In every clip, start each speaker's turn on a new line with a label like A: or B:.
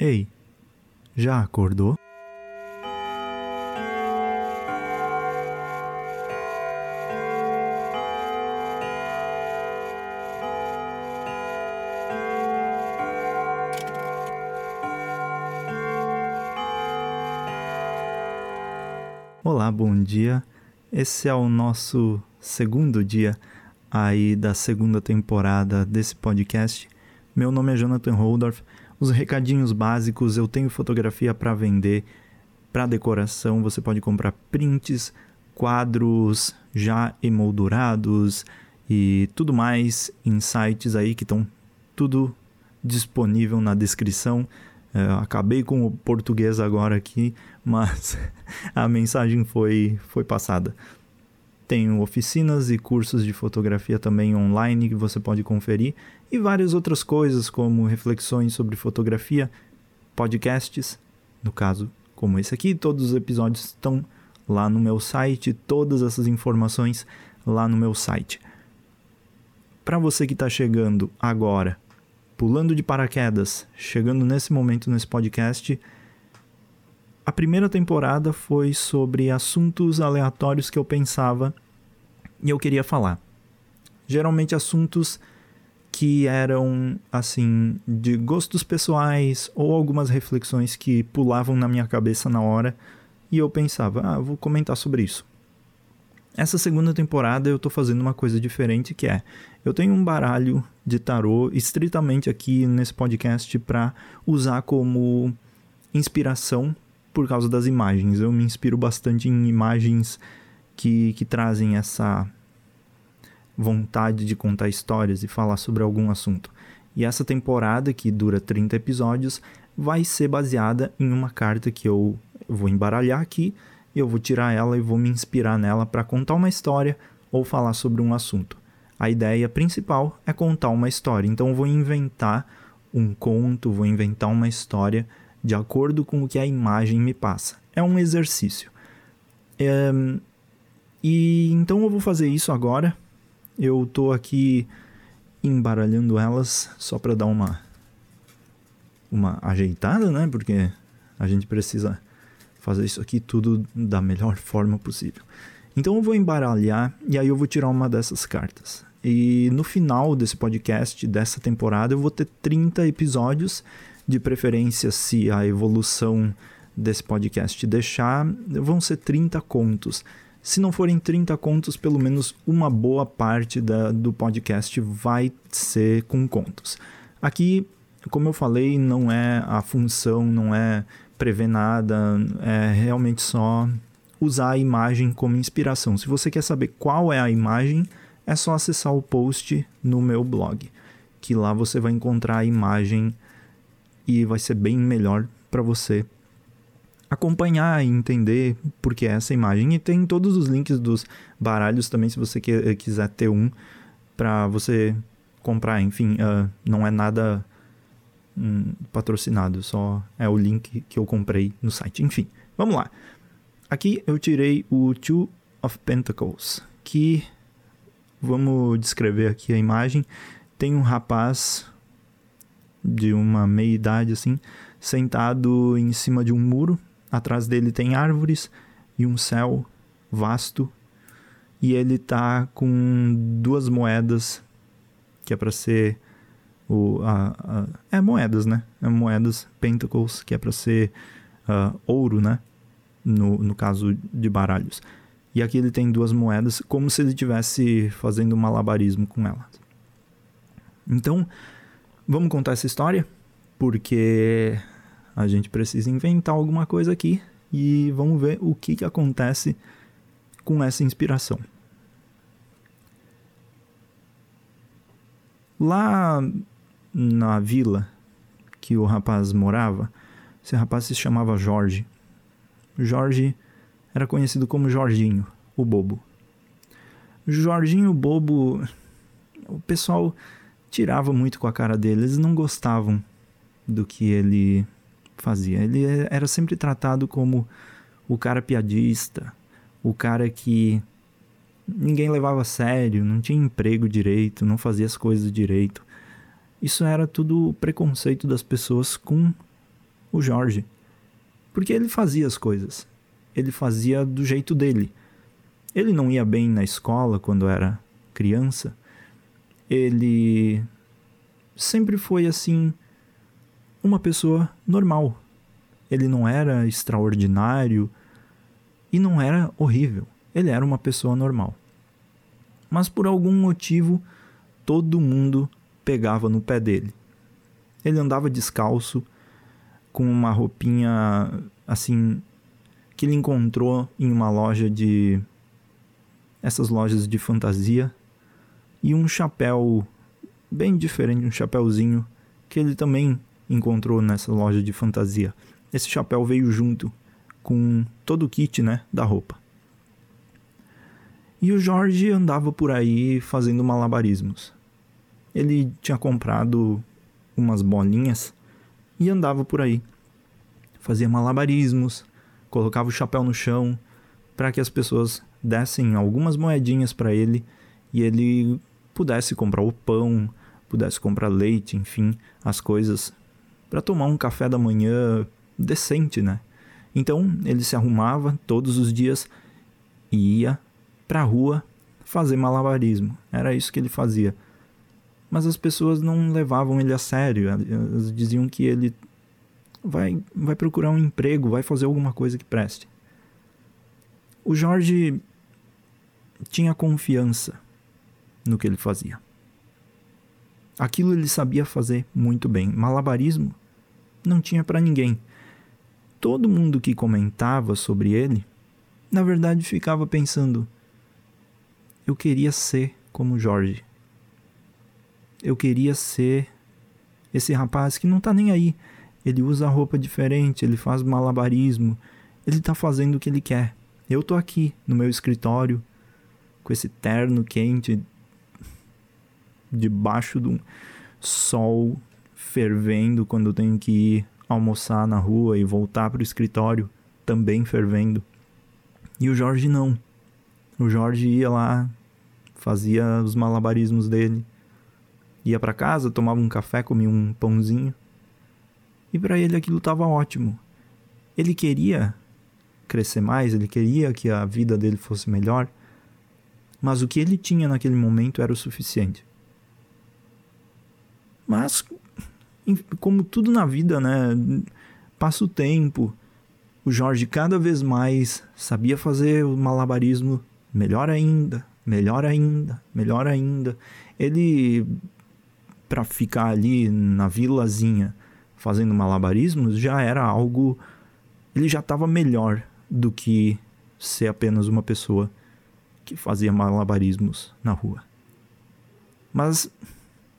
A: Ei, já acordou? Olá, bom dia. Esse é o nosso segundo dia aí da segunda temporada desse podcast. Meu nome é Jonathan Holdorf os recadinhos básicos, eu tenho fotografia para vender, para decoração, você pode comprar prints, quadros já emoldurados e tudo mais em sites aí que estão tudo disponível na descrição. É, acabei com o português agora aqui, mas a mensagem foi, foi passada. Tenho oficinas e cursos de fotografia também online que você pode conferir e várias outras coisas como reflexões sobre fotografia, podcasts, no caso como esse aqui, todos os episódios estão lá no meu site, todas essas informações lá no meu site. Para você que está chegando agora, pulando de paraquedas, chegando nesse momento nesse podcast, a primeira temporada foi sobre assuntos aleatórios que eu pensava e eu queria falar. Geralmente assuntos que eram assim de gostos pessoais ou algumas reflexões que pulavam na minha cabeça na hora e eu pensava, ah, vou comentar sobre isso. Essa segunda temporada eu tô fazendo uma coisa diferente que é, eu tenho um baralho de tarô estritamente aqui nesse podcast para usar como inspiração por causa das imagens. Eu me inspiro bastante em imagens que, que trazem essa vontade de contar histórias e falar sobre algum assunto. E essa temporada, que dura 30 episódios, vai ser baseada em uma carta que eu vou embaralhar aqui, eu vou tirar ela e vou me inspirar nela para contar uma história ou falar sobre um assunto. A ideia principal é contar uma história, então eu vou inventar um conto, vou inventar uma história de acordo com o que a imagem me passa. É um exercício. É, e então eu vou fazer isso agora. Eu tô aqui embaralhando elas só para dar uma uma ajeitada, né? Porque a gente precisa fazer isso aqui tudo da melhor forma possível. Então eu vou embaralhar e aí eu vou tirar uma dessas cartas. E no final desse podcast, dessa temporada, eu vou ter 30 episódios, de preferência, se a evolução desse podcast deixar, vão ser 30 contos. Se não forem 30 contos, pelo menos uma boa parte da, do podcast vai ser com contos. Aqui, como eu falei, não é a função, não é prever nada, é realmente só usar a imagem como inspiração. Se você quer saber qual é a imagem, é só acessar o post no meu blog, que lá você vai encontrar a imagem e vai ser bem melhor para você acompanhar e entender por que é essa imagem. E tem todos os links dos baralhos também, se você quiser ter um para você comprar. Enfim, uh, não é nada um, patrocinado, só é o link que eu comprei no site. Enfim, vamos lá. Aqui eu tirei o Two of Pentacles, que vamos descrever aqui a imagem. Tem um rapaz de uma meia idade assim, sentado em cima de um muro Atrás dele tem árvores e um céu vasto. E ele tá com duas moedas que é para ser o a, a, é moedas, né? É moedas pentacles que é para ser uh, ouro, né? No, no caso de baralhos. E aqui ele tem duas moedas como se ele estivesse fazendo um malabarismo com elas. Então, vamos contar essa história porque a gente precisa inventar alguma coisa aqui e vamos ver o que, que acontece com essa inspiração. Lá na vila que o rapaz morava, esse rapaz se chamava Jorge. Jorge era conhecido como Jorginho, o bobo. Jorginho bobo, o pessoal tirava muito com a cara dele, eles não gostavam do que ele fazia. Ele era sempre tratado como o cara piadista, o cara que ninguém levava a sério, não tinha emprego direito, não fazia as coisas direito. Isso era tudo preconceito das pessoas com o Jorge. Porque ele fazia as coisas. Ele fazia do jeito dele. Ele não ia bem na escola quando era criança. Ele sempre foi assim uma pessoa normal. Ele não era extraordinário e não era horrível. Ele era uma pessoa normal. Mas por algum motivo todo mundo pegava no pé dele. Ele andava descalço, com uma roupinha assim que ele encontrou em uma loja de essas lojas de fantasia e um chapéu bem diferente, um chapéuzinho que ele também encontrou nessa loja de fantasia. Esse chapéu veio junto com todo o kit, né, da roupa. E o Jorge andava por aí fazendo malabarismos. Ele tinha comprado umas bolinhas e andava por aí. Fazia malabarismos, colocava o chapéu no chão para que as pessoas dessem algumas moedinhas para ele e ele pudesse comprar o pão, pudesse comprar leite, enfim, as coisas para tomar um café da manhã decente, né? Então ele se arrumava todos os dias e ia para a rua fazer malabarismo. Era isso que ele fazia mas as pessoas não levavam ele a sério. Elas diziam que ele vai, vai procurar um emprego, vai fazer alguma coisa que preste. O Jorge tinha confiança no que ele fazia. Aquilo ele sabia fazer muito bem. Malabarismo não tinha para ninguém. Todo mundo que comentava sobre ele, na verdade ficava pensando: eu queria ser como Jorge eu queria ser esse rapaz que não tá nem aí. Ele usa roupa diferente, ele faz malabarismo, ele tá fazendo o que ele quer. Eu tô aqui no meu escritório com esse terno quente debaixo de um sol fervendo quando eu tenho que ir almoçar na rua e voltar para o escritório também fervendo. E o Jorge não. O Jorge ia lá, fazia os malabarismos dele ia para casa, tomava um café, comia um pãozinho. E para ele aquilo estava ótimo. Ele queria crescer mais, ele queria que a vida dele fosse melhor, mas o que ele tinha naquele momento era o suficiente. Mas, como tudo na vida, né? Passa o tempo. O Jorge cada vez mais sabia fazer o malabarismo melhor ainda, melhor ainda, melhor ainda. Ele para ficar ali na vilazinha fazendo malabarismos já era algo. Ele já estava melhor do que ser apenas uma pessoa que fazia malabarismos na rua. Mas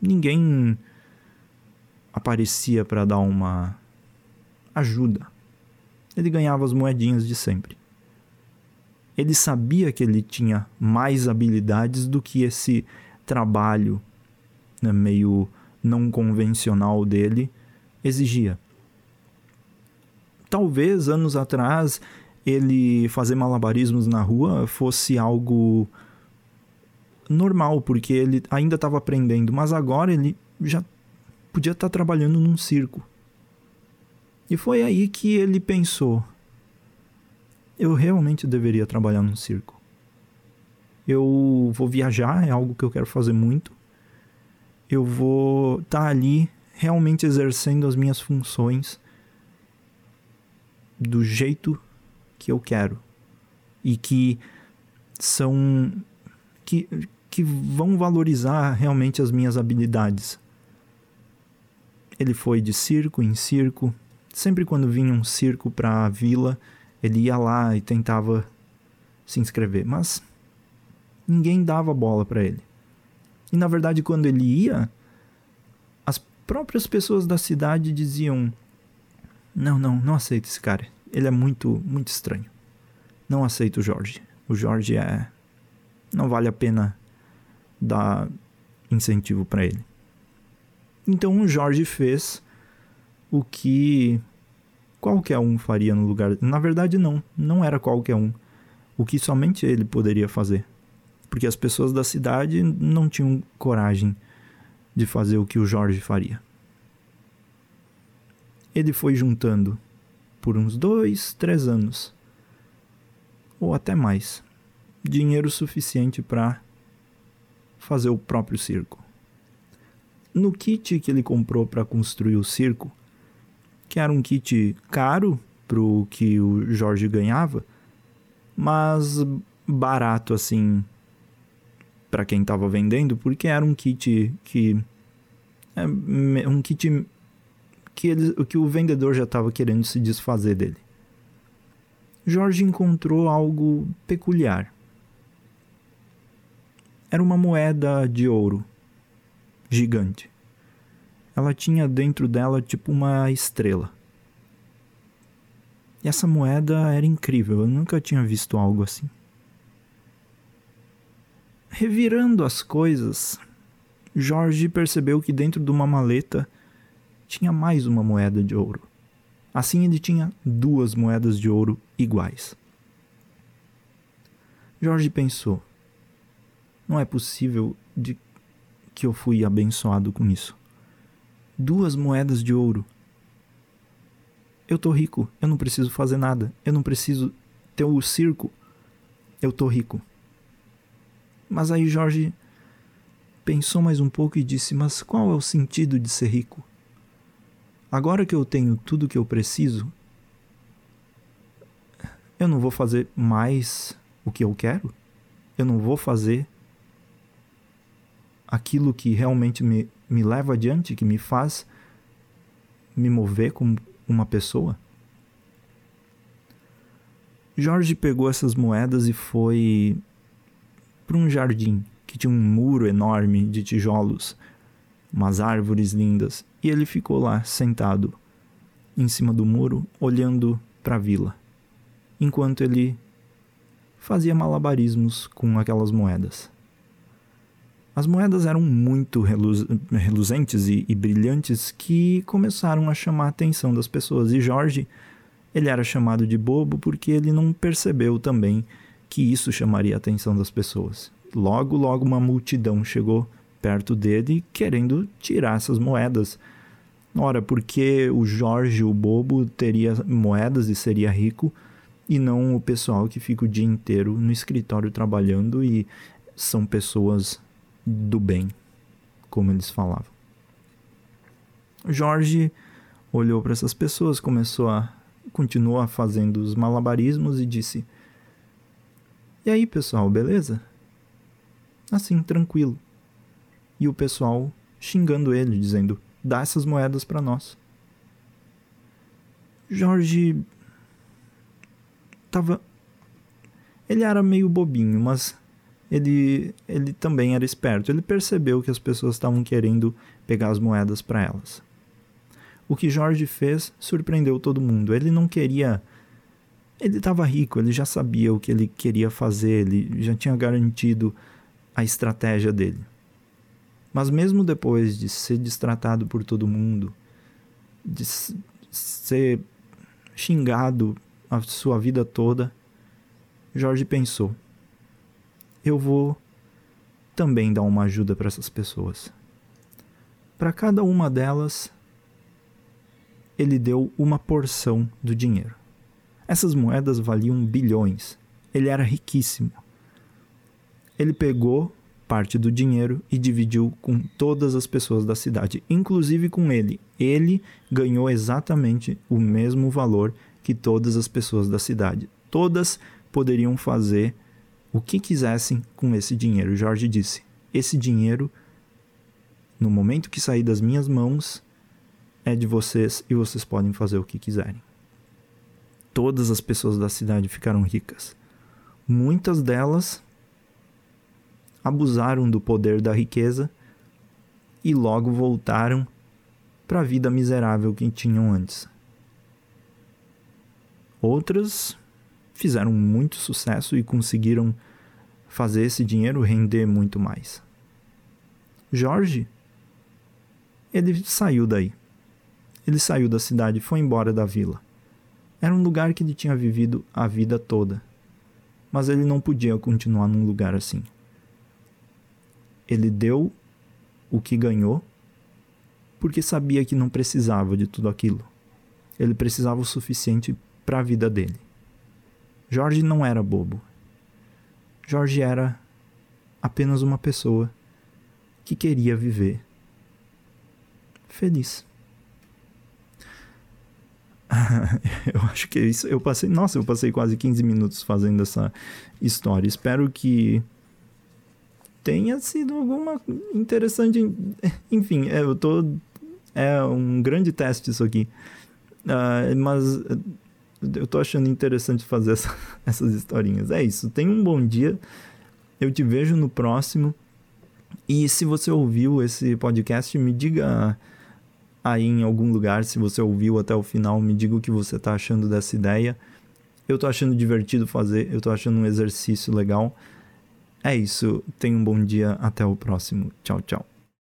A: ninguém aparecia para dar uma ajuda. Ele ganhava as moedinhas de sempre. Ele sabia que ele tinha mais habilidades do que esse trabalho né, meio não convencional dele exigia. Talvez anos atrás ele fazer malabarismos na rua fosse algo normal, porque ele ainda estava aprendendo, mas agora ele já podia estar tá trabalhando num circo. E foi aí que ele pensou: eu realmente deveria trabalhar num circo. Eu vou viajar, é algo que eu quero fazer muito eu vou estar tá ali realmente exercendo as minhas funções do jeito que eu quero e que são que, que vão valorizar realmente as minhas habilidades. Ele foi de circo em circo, sempre quando vinha um circo para a vila, ele ia lá e tentava se inscrever, mas ninguém dava bola para ele. E na verdade, quando ele ia, as próprias pessoas da cidade diziam: Não, não, não aceito esse cara. Ele é muito, muito estranho. Não aceito o Jorge. O Jorge é. Não vale a pena dar incentivo para ele. Então o Jorge fez o que qualquer um faria no lugar. Na verdade, não. Não era qualquer um. O que somente ele poderia fazer porque as pessoas da cidade não tinham coragem de fazer o que o Jorge faria. ele foi juntando por uns dois, três anos, ou até mais, dinheiro suficiente para fazer o próprio circo. No kit que ele comprou para construir o circo, que era um kit caro para o que o Jorge ganhava, mas barato assim para quem estava vendendo, porque era um kit que é um kit que, ele, que o vendedor já estava querendo se desfazer dele. Jorge encontrou algo peculiar. Era uma moeda de ouro gigante. Ela tinha dentro dela tipo uma estrela. E essa moeda era incrível, eu nunca tinha visto algo assim. Revirando as coisas, Jorge percebeu que dentro de uma maleta tinha mais uma moeda de ouro. Assim ele tinha duas moedas de ouro iguais. Jorge pensou: não é possível de que eu fui abençoado com isso. Duas moedas de ouro. Eu tô rico, eu não preciso fazer nada, eu não preciso ter o circo. Eu tô rico. Mas aí Jorge pensou mais um pouco e disse: Mas qual é o sentido de ser rico? Agora que eu tenho tudo que eu preciso, eu não vou fazer mais o que eu quero? Eu não vou fazer aquilo que realmente me, me leva adiante, que me faz me mover como uma pessoa? Jorge pegou essas moedas e foi para um jardim que tinha um muro enorme de tijolos, umas árvores lindas, e ele ficou lá sentado em cima do muro, olhando para a vila, enquanto ele fazia malabarismos com aquelas moedas. As moedas eram muito reluz reluzentes e, e brilhantes que começaram a chamar a atenção das pessoas, e Jorge ele era chamado de bobo porque ele não percebeu também que isso chamaria a atenção das pessoas. Logo, logo uma multidão chegou perto dele querendo tirar essas moedas. Ora, porque o Jorge, o bobo, teria moedas e seria rico, e não o pessoal que fica o dia inteiro no escritório trabalhando e são pessoas do bem, como eles falavam. Jorge olhou para essas pessoas, começou a continuou fazendo os malabarismos e disse: e aí, pessoal, beleza? Assim, tranquilo. E o pessoal xingando ele, dizendo: dá essas moedas para nós. Jorge. tava. Ele era meio bobinho, mas ele, ele também era esperto. Ele percebeu que as pessoas estavam querendo pegar as moedas para elas. O que Jorge fez surpreendeu todo mundo. Ele não queria ele estava rico, ele já sabia o que ele queria fazer, ele já tinha garantido a estratégia dele. Mas mesmo depois de ser destratado por todo mundo, de ser xingado a sua vida toda, Jorge pensou: eu vou também dar uma ajuda para essas pessoas. Para cada uma delas, ele deu uma porção do dinheiro. Essas moedas valiam bilhões. Ele era riquíssimo. Ele pegou parte do dinheiro e dividiu com todas as pessoas da cidade, inclusive com ele. Ele ganhou exatamente o mesmo valor que todas as pessoas da cidade. Todas poderiam fazer o que quisessem com esse dinheiro. Jorge disse: Esse dinheiro, no momento que sair das minhas mãos, é de vocês e vocês podem fazer o que quiserem todas as pessoas da cidade ficaram ricas. Muitas delas abusaram do poder da riqueza e logo voltaram para a vida miserável que tinham antes. Outras fizeram muito sucesso e conseguiram fazer esse dinheiro render muito mais. Jorge, ele saiu daí. Ele saiu da cidade foi embora da vila. Era um lugar que ele tinha vivido a vida toda. Mas ele não podia continuar num lugar assim. Ele deu o que ganhou porque sabia que não precisava de tudo aquilo. Ele precisava o suficiente para a vida dele. Jorge não era bobo. Jorge era apenas uma pessoa que queria viver feliz. eu acho que é isso. Eu passei, nossa, eu passei quase 15 minutos fazendo essa história. Espero que tenha sido alguma interessante. Enfim, é, eu tô. É um grande teste isso aqui. Uh, mas eu tô achando interessante fazer essa, essas historinhas. É isso. Tenha um bom dia. Eu te vejo no próximo. E se você ouviu esse podcast, me diga aí em algum lugar, se você ouviu até o final, me diga o que você está achando dessa ideia. Eu estou achando divertido fazer, eu estou achando um exercício legal. É isso, tenha um bom dia, até o próximo. Tchau, tchau.